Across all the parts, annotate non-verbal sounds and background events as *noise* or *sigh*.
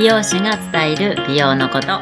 美容師が伝える美容のこと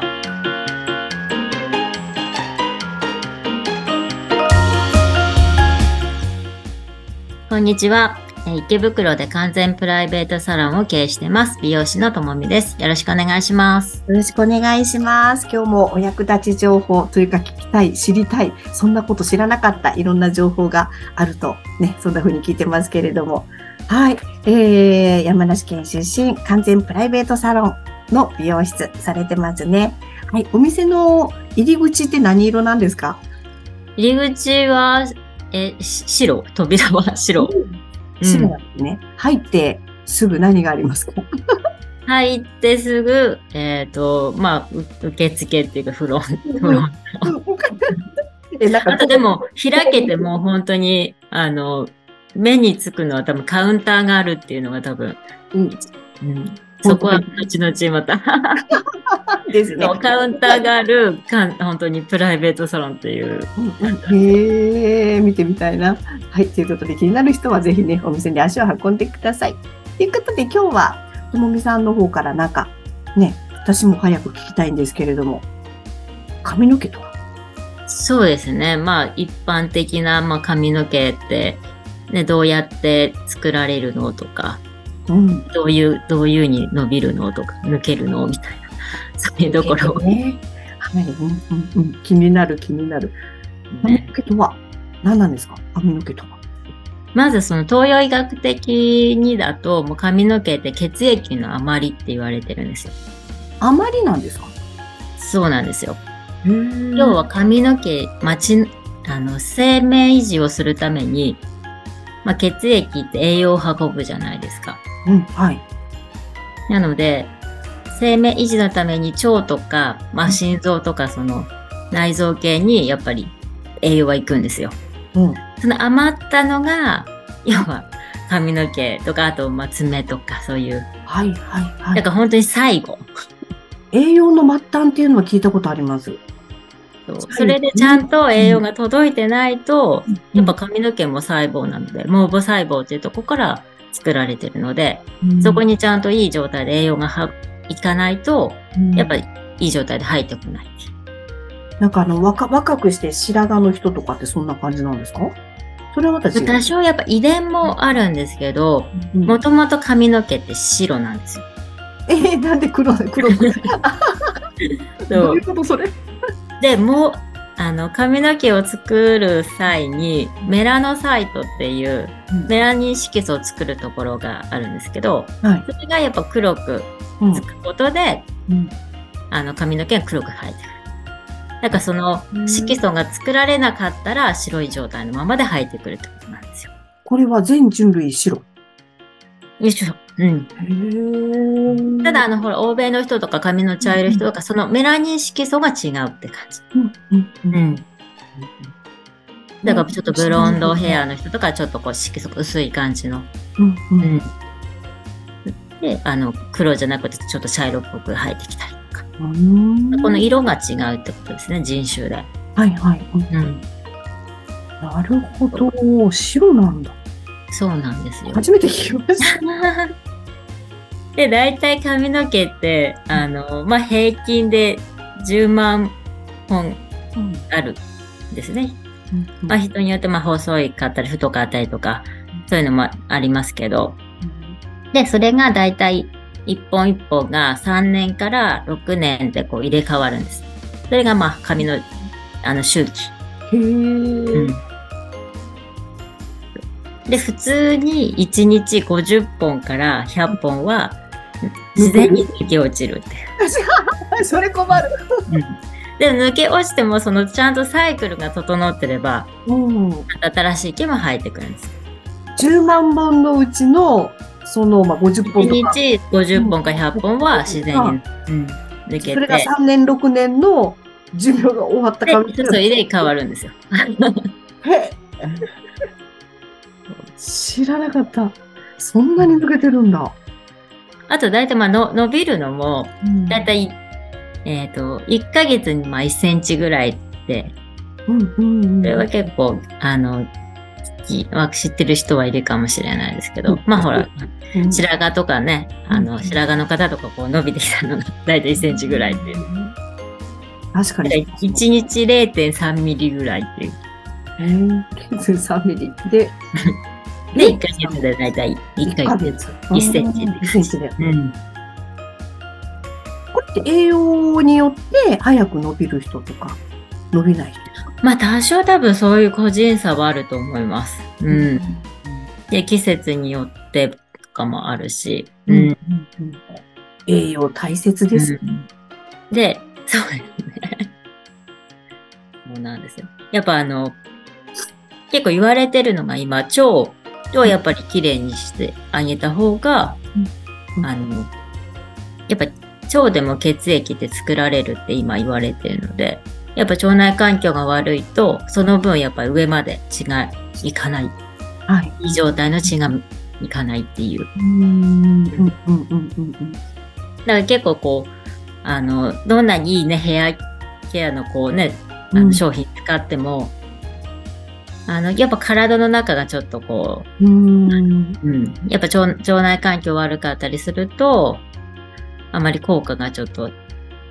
こんにちは池袋で完全プライベートサロンを経営してます美容師のともみですよろしくお願いしますよろしくお願いします。今日もお役立ち情報というか聞きたい、知りたい、そんなこと知らなかったいろんな情報があるとね、そんな風に聞いてますけれども。はい。えー、山梨県出身、完全プライベートサロンの美容室されてますね。はい。お店の入り口って何色なんですか？入り口はえし白扉は白、白なんですね。入ってすぐ何がありますか？入ってすぐ、えっ、と、まあ、う受付っていうか、フロン、フロン。え、なんかあとでも、開けても本当に、あの、目につくのは多分カウンターがあるっていうのが多分、うんうん、そこは後々また、*laughs* ですね。*laughs* カウンターがあるかん、本当にプライベートサロンっていう。へえ、見てみたいな。はい、ということで気になる人はぜひね、お店に足を運んでください。ということで今日は、ともみさんの方からなんか、ね、私も早く聞きたいんですけれども、髪の毛とか。そうですね。まあ、一般的な、まあ、髪の毛って、ね、どうやって作られるのとか、うん。どういう、どういうに伸びるのとか、抜けるのみたいな、そういうところをね。はい、うんうんうん、気になる気になる。髪の毛とは？何なんですか？髪の毛とは。まずその東洋医学的にだと、もう髪の毛って血液の余りって言われてるんですよ。あまりなんですか？そうなんですよ。要要は、髪の毛、まち、あの、生命維持をするために、まあ、血液って栄養を運ぶじゃないですか。うん、はい。なので、生命維持のために腸とか、まあ、心臓とかその内臓系にやっぱり栄養は行くんですよ。うん。その余ったのが、要は髪の毛とか、あとまあ爪とかそういう、はい、はい、はい。だから本当に最後。栄養の末端っていうのは聞いたことあります。そうそれでちゃんと栄養が届いてないと、やっぱう髪の毛も細胞なので、毛母細胞っていうとこから作られてるので、んそこにちゃんといい状態で栄養がはいかないと、うんやっぱりいい状態で入ってこない。なんかあの、若、若くして白髪の人とかってそんな感じなんですか？それはまた違う。多少やっぱ遺伝もあるんですけど、うんもともと髪の毛って白なんですよ。えー、なんで黒、黒く。どういうことそれ？で、もう、あの、髪の毛を作る際に、メラノサイトっていう、メラニン色素を作るところがあるんですけど、はい。それがやっぱ黒くうんつくことで、うんあの、髪の毛が黒く生えてくる。だからそのうん色素が作られなかったら白い状態のままで生えてくるってことなんですよ。これは全人類白？よいしょ。うん。ただ、あの、ほら、欧米の人とか髪の茶色い人とか、そのメラニン色素が違うって感じ。うん、うん。だからちょっとブロンドヘアの人とか、ちょっとこう色素が薄い感じの。うん、う。うんん。で、あの、黒じゃなくてちょっと茶色っぽく生えてきたりとか。うんこの色が違うってことですね、人種で。はい、はい。うんうん。なるほど。白なんだ。そうなんですよ。初めて聞きました。*laughs* で、大体髪の毛って、あの、まあ、平均で10万本うんあるんですね。うんまあ、人によって、まあ、細いかったり、太かったりとか、そういうのもありますけど、で、それが大体一本一本が3年から6年でこう入れ替わるんです。それがまあ髪のあの周期。へえ。で、普通に1日50本から100本は自然に抜け落ちるっていう。*laughs* それ困る。でも抜け落ちてもそのちゃんとサイクルが整ってればうん。新しい毛も生えてくるんです。10万本のうちの、その、まあ、50本1とか。日50本か100本は自然に、うん、抜けて。それが3年、6年の寿命が終わったで、髪そうそう、入れ替わるんですよ。へえ知らなかった。そんなに抜けてるんだ。あと、大体まあの伸びるのも、大体、えっ、と、1ヶ月にまあ1センチぐらいで、うんうんうんそれは結構、あの、知ってる人はいるかもしれないですけど、うんまあほら、うん白髪とかね、あの、うん白髪の方とかこう伸びてきたのが大体1センチぐらいっていう。確かに。1日0.3ミリぐらいっていう。えー、3ミリ。で、*laughs* で、1ヶ月で大体1 1ヶ月。ヶ月。1センチ1センチで。うん。これって栄養によって早く伸びる人とか、伸びない人とか？まあ多少多分そういう個人差はあると思います。うん。で、季節によってとかもあるし。うんうんうん栄養大切です。うんで、そうですね。*laughs* そうなんですよ。やっぱあの、結構言われてるのが今、腸をやっぱりきれいにしてあげた方が、うん。あの、やっぱ腸でも血液って作られるって今言われてるので、やっぱ腸内環境が悪いと、その分やっぱり上まで血がいかない、はい。いい状態の血がいかないっていう。うん。うん。うん。うん。うん。だから結構こう、あの、どんなにいいね、ヘアケアのこうね、あうん。の商品使っても、あの、やっぱ体の中がちょっとこうん。うん。う、うん、やっぱ腸腸内環境悪かったりすると、あまり効果がちょっと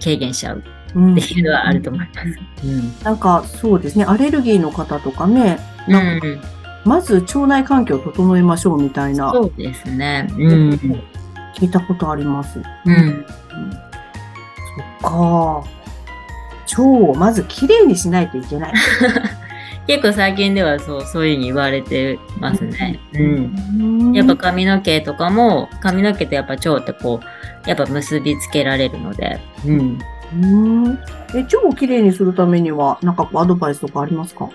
軽減しちゃううんっていうのはあると思います。うん。なんかそうですね、アレルギーの方とかね、なんかうん、まず腸内環境を整えましょうみたいな、そうですね。うん。聞いたことあります。うん。そっか。腸をまずきれいにしないといけない。*laughs* 結構最近ではそう、そういうふうに言われてますね。うん。うんやっぱ髪の毛とかも、髪の毛とやっぱ腸ってこう、やっぱ結びつけられるので、うん。うんえ腸をきれいにするためには、なんかこうアドバイスとかありますか？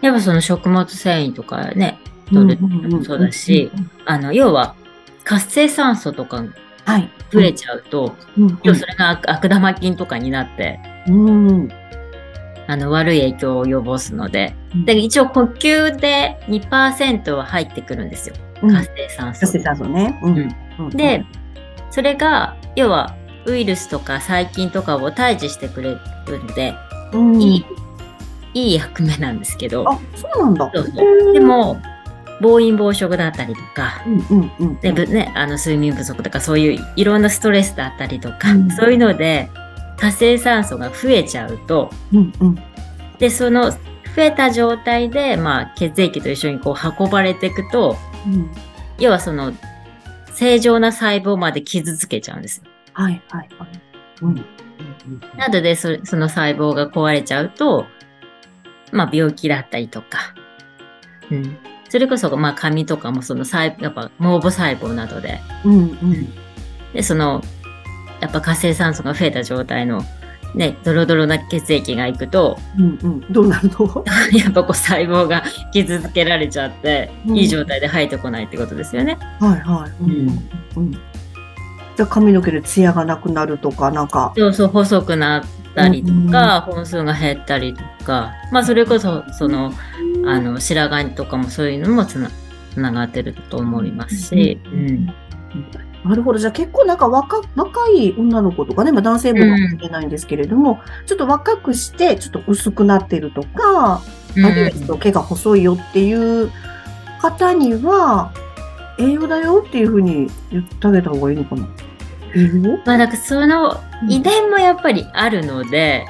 やっぱその食物繊維とかね、取るのもそうだし、あの、要は活性酸素とかはい。増えちゃうと、うん要はそれが悪悪玉菌とかになって、うん。あの、悪い影響を及ぼすので、うん。で、一応呼吸で2%は入ってくるんですよ。うん。活性酸素。活性酸素ね。うん。うん。で、それが、要は、ウイルスとか細菌とかを退治してくれるので、うん。いい、いい役目なんですけど、あ、そうなんだ。そうそう。でも、暴飲暴食だったりとか、ね、あの睡眠不足とかそういういろんなストレスだったりとか、うん。そういうので活性酸素が増えちゃうと、うんうん。で、その増えた状態で、まあ、血液と一緒にこう運ばれていくと、うん要はその正常な細胞まで傷つけちゃうんですよ。はいはいはい。うん。なのでそ、その細胞が壊れちゃうと、まあ、病気だったりとか、うん。それこそ、まあ、髪とかもその細、やっぱ、毛母細胞などで、うんうん。で、その、やっぱ活性酸素が増えた状態の、ね、ドロドロな血液がいくと、うんうん。どうなるの？*laughs* やっぱこう細胞が傷つけられちゃって、うんいい状態で生えてこないってことですよね。はいはい。うんうん。じゃあ髪の毛でツヤがなくなるとか、なんか。そうそう、細くなったりとか、本数が減ったりとか、まあそれこそ、その、あの、白髪とかもそういうのもつな、つながってると思いますし、ううんん。なるほど。じゃあ結構なんか若若い女の子とかね、まあ男性もかもしれないんですけれども、ちょっと若くして、ちょっと薄くなってるとか、あるいはちょっと毛が細いよっていう方には、栄養だよっていうふうに言ってあげた方がいいのかな？栄養まあなんかその遺伝もやっぱりあるので、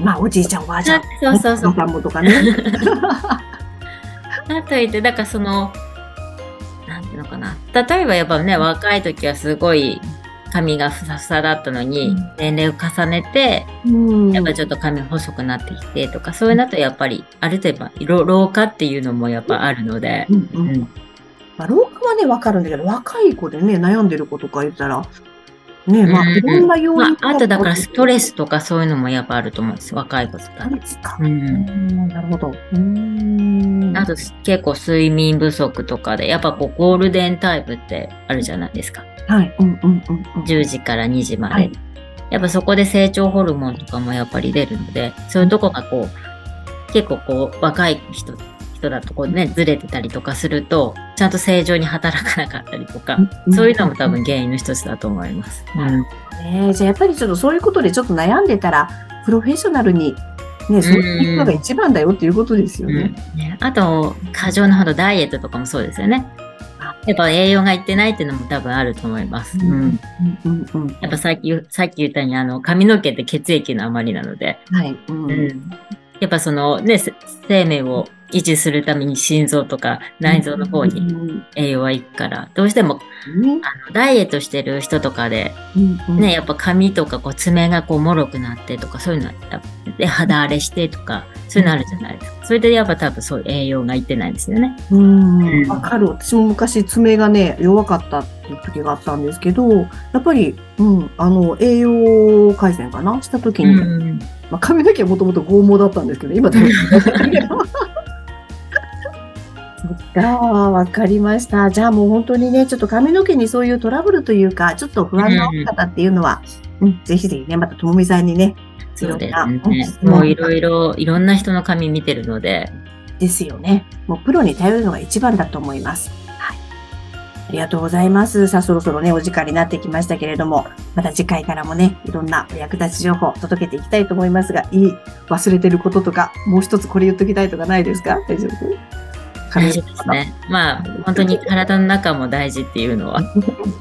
まあおじいちゃんおばあちゃん。そうそうそうお。父さんもとかね。*laughs* だと言って、だからその、なんていうのかな。例えばやっぱね、若い時はすごい髪がふさふさだったのに、うん。年齢を重ねて、うん。やっぱちょっと髪細くなってきてとか、そういうのだとやっぱり、ある程度老老化っていうのもやっぱあるので、うんうん。うん。まあ、老化はね、わかるんだけど、若い子でね、悩んでる子とか言ったら、ね、まあ、うんいろんな要因、まあ、あとだからストレスとかそういうのもやっぱあると思うんです。若い子とかスト。レスか。う。うんん、なるほど。うーん。あと結構睡眠不足とかで、やっぱこうゴールデンタイムってあるじゃないですか。はい。うんうんうんうん。10時から2時まで。はいやっぱそこで成長ホルモンとかもやっぱり出るので、そういうとこがこう、結構こう、若い人、人だとこうね、ずれてたりとかすると、ちゃんと正常に働かなかったりとか、そういうのも多分原因の一つだと思います。うん。ねじゃあやっぱりちょっとそういうことでちょっと悩んでたら、プロフェッショナルにね、そういうのが一番だよっていうことですよね。うんねあと、過剰なほどダイエットとかもそうですよね。やっぱ栄養がいってないっていうのも多分あると思います。うん。うんうんうん。やっぱさっき、さっき言ったように、あの、髪の毛って血液の余りなので、はい。うんうん。やっぱそのね、せ生命を維持するために心臓とか内臓の方にうん栄養はいくから、どうしてもねあのダイエットしてる人とかで、ね、やっぱ髪とかこう爪がこう脆くなってとかそういうので肌荒れしてとかそういうのあるじゃないですか。それでやっぱ多分そういう栄養がいってないんですよね。うん、わかる。私も昔爪がね、弱かったっていう時があったんですけど、やっぱり、うん、あの、栄養改善かなした時に、うん。まあ、髪の毛はもともと剛毛だったんですけど、今だい *laughs* ぶそっか、わかりました。じゃあもう本当にね、ちょっと髪の毛にそういうトラブルというか、ちょっと不安な方っていうのは、うん、ぜひぜひね、またともみさんにね、いそうですね。うんもういろいろ、いろんな人の髪見てるので、ですよね。もうプロに頼るのが一番だと思います。はい。ありがとうございます。さあ、そろそろね、お時間になってきましたけれども、また次回からもね、いろんなお役立ち情報を届けていきたいと思いますが、いい、忘れてることとか、もう一つこれ言っときたいとかないですか？大丈夫？大事です。ね。まあ、本当に体の中も大事っていうのは。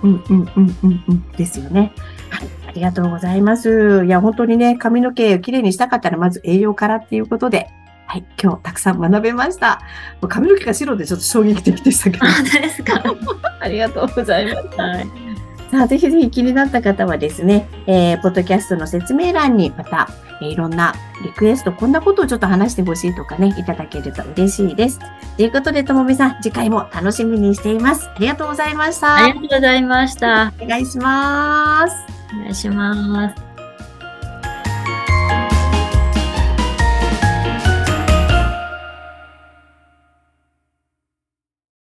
うんうんうんうんうん。ですよね。はい。ありがとうございます。いや、本当にね、髪の毛をきれいにしたかったら、まず栄養からっていうことで、はい。今日たくさん学べました。髪の毛が白でちょっと衝撃的でしたけどあ、。本当ですか。ありがとうございます。はい。さあ、ぜひぜひ気になった方はですね、えー、ポッドキャストの説明欄にまた、えーいろんなリクエスト、こんなことをちょっと話してほしいとかね、いただけると嬉しいです。ということで、ともみさん、次回も楽しみにしています。ありがとうございました。ありがとうございました。お願いします。お願いします。